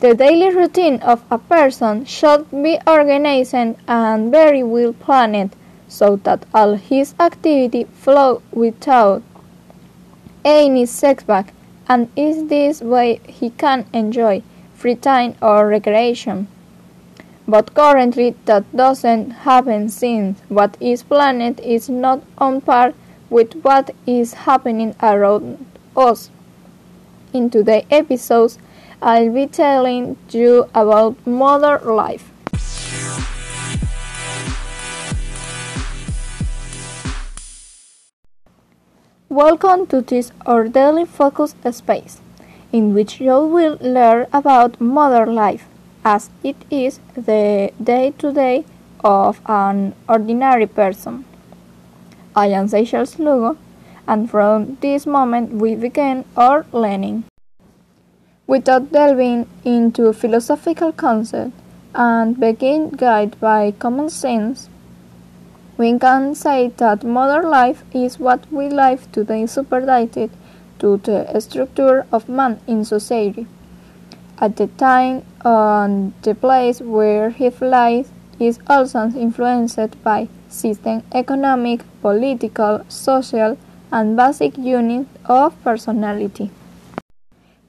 The daily routine of a person should be organized and very well planned so that all his activity flow without any setback and in this way he can enjoy free time or recreation. But currently that doesn't happen since what is planned is not on par with what is happening around us. In today's episodes, I'll be telling you about modern life. Welcome to this our daily focus space, in which you will learn about modern life, as it is the day to day of an ordinary person. I am Seychelles Lugo, and from this moment we begin our learning without delving into philosophical concepts and being guided by common sense, we can say that modern life is what we live today subordinated to the structure of man in society. At the time and the place where he lives is also influenced by system economic, political, social, and basic units of personality.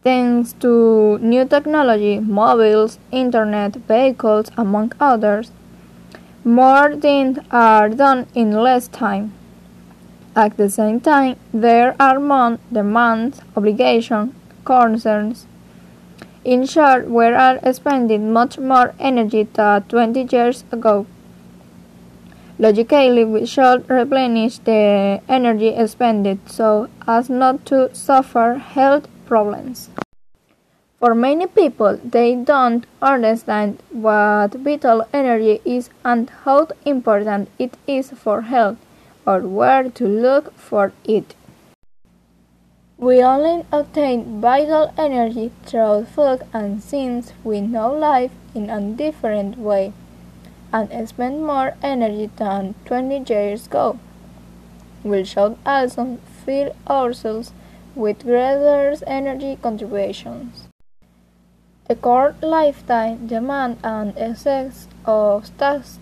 Thanks to new technology, mobiles, internet, vehicles, among others, more things are done in less time. At the same time, there are more demands, obligations, concerns. In short, we are spending much more energy than 20 years ago. Logically, we should replenish the energy expended so as not to suffer health problems. For many people, they don't understand what vital energy is and how important it is for health or where to look for it. We only obtain vital energy through food and since we know life in a different way and spend more energy than 20 years ago, we should also fill ourselves with greater energy contributions. The short lifetime demand and excess of tasks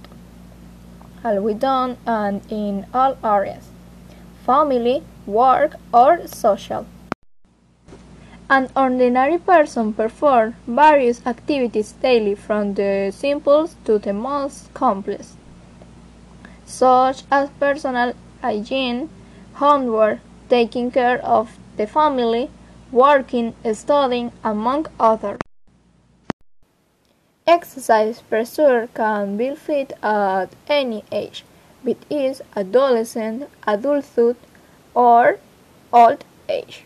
are we done and in all areas family, work, or social. An ordinary person performs various activities daily from the simplest to the most complex, such as personal hygiene, homework, taking care of the family, working, studying, among others. Exercise pressure can be fit at any age, be it adolescent, adulthood, or old age.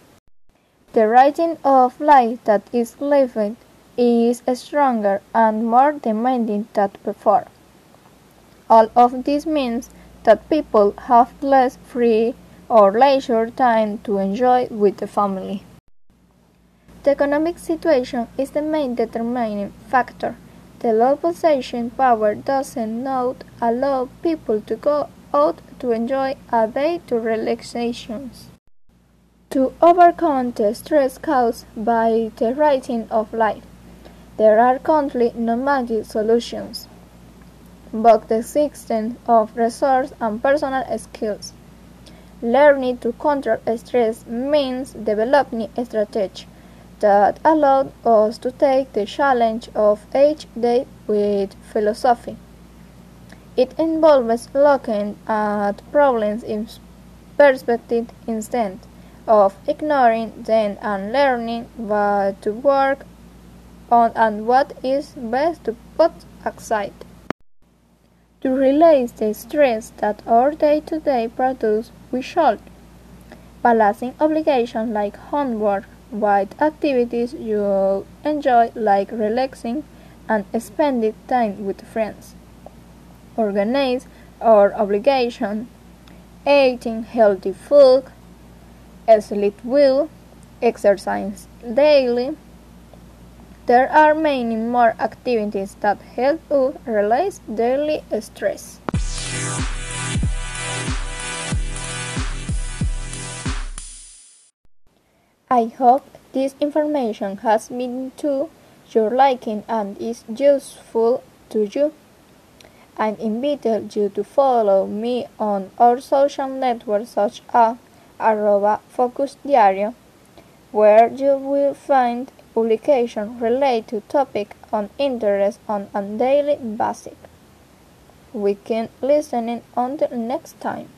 The writing of life that is lived is stronger and more demanding than before. All of this means that people have less free or leisure time to enjoy with the family. The economic situation is the main determining factor. The low possession power doesn't not allow people to go out to enjoy a day to relaxations. To overcome the stress caused by the writing of life, there are currently no magic solutions, but the existence of resources and personal skills. Learning to control stress means developing a strategy that allows us to take the challenge of each day with philosophy. It involves looking at problems in perspective instead of ignoring them and learning what to work on and what is best to put aside. To release the stress that our day-to-day produce, we should balancing obligations like homework with activities you enjoy like relaxing and spending time with friends. Organize our obligation, eating healthy food, sleep well, exercise daily, there are many more activities that help us release daily stress. I hope this information has been to your liking and is useful to you. I invite you to follow me on our social networks such as arroba Focus Diario, where you will find publications relate to topics on interest on a daily basis. We can listening until next time.